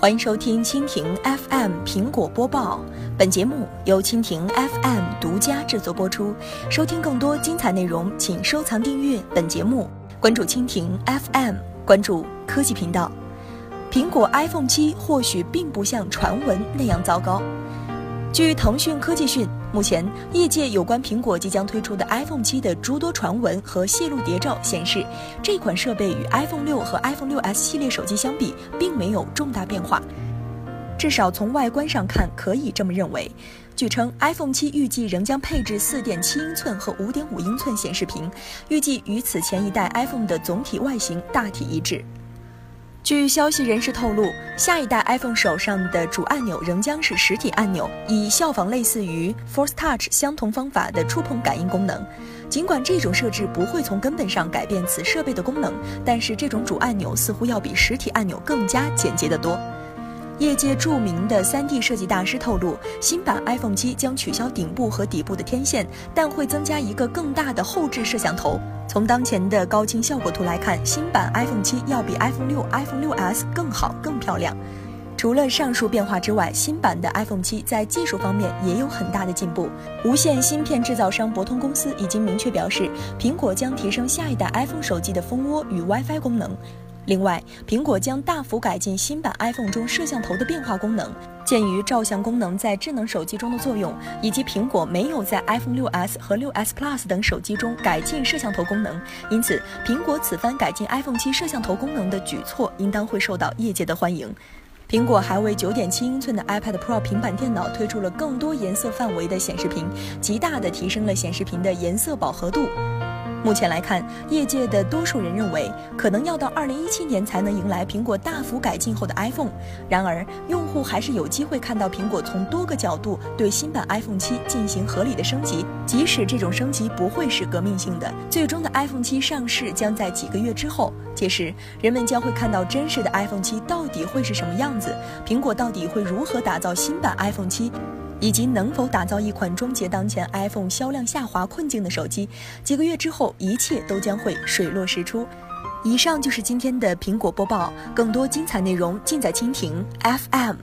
欢迎收听蜻蜓 FM 苹果播报，本节目由蜻蜓 FM 独家制作播出。收听更多精彩内容，请收藏订阅本节目，关注蜻蜓 FM，关注科技频道。苹果 iPhone 七或许并不像传闻那样糟糕。据腾讯科技讯，目前业界有关苹果即将推出的 iPhone 七的诸多传闻和泄露谍照显示，这款设备与 iPhone 六和 iPhone 六 S 系列手机相比，并没有重大变化。至少从外观上看，可以这么认为。据称，iPhone 七预计仍将配置4.7英寸和5.5英寸显示屏，预计与此前一代 iPhone 的总体外形大体一致。据消息人士透露，下一代 iPhone 手上的主按钮仍将是实体按钮，以效仿类似于 Force Touch 相同方法的触碰感应功能。尽管这种设置不会从根本上改变此设备的功能，但是这种主按钮似乎要比实体按钮更加简洁得多。业界著名的 3D 设计大师透露，新版 iPhone 7将取消顶部和底部的天线，但会增加一个更大的后置摄像头。从当前的高清效果图来看，新版 iPhone 7要比 iPhone 6、iPhone 6s 更好、更漂亮。除了上述变化之外，新版的 iPhone 7在技术方面也有很大的进步。无线芯片制造商博通公司已经明确表示，苹果将提升下一代 iPhone 手机的蜂窝与 WiFi 功能。另外，苹果将大幅改进新版 iPhone 中摄像头的变化功能。鉴于照相功能在智能手机中的作用，以及苹果没有在 iPhone 6s 和 6s Plus 等手机中改进摄像头功能，因此苹果此番改进 iPhone 7摄像头功能的举措应当会受到业界的欢迎。苹果还为9.7英寸的 iPad Pro 平板电脑推出了更多颜色范围的显示屏，极大地提升了显示屏的颜色饱和度。目前来看，业界的多数人认为，可能要到二零一七年才能迎来苹果大幅改进后的 iPhone。然而，用户还是有机会看到苹果从多个角度对新版 iPhone 七进行合理的升级，即使这种升级不会是革命性的。最终的 iPhone 七上市将在几个月之后，届时人们将会看到真实的 iPhone 七到底会是什么样子，苹果到底会如何打造新版 iPhone 七。以及能否打造一款终结当前 iPhone 销量下滑困境的手机？几个月之后，一切都将会水落石出。以上就是今天的苹果播报，更多精彩内容尽在蜻蜓 FM。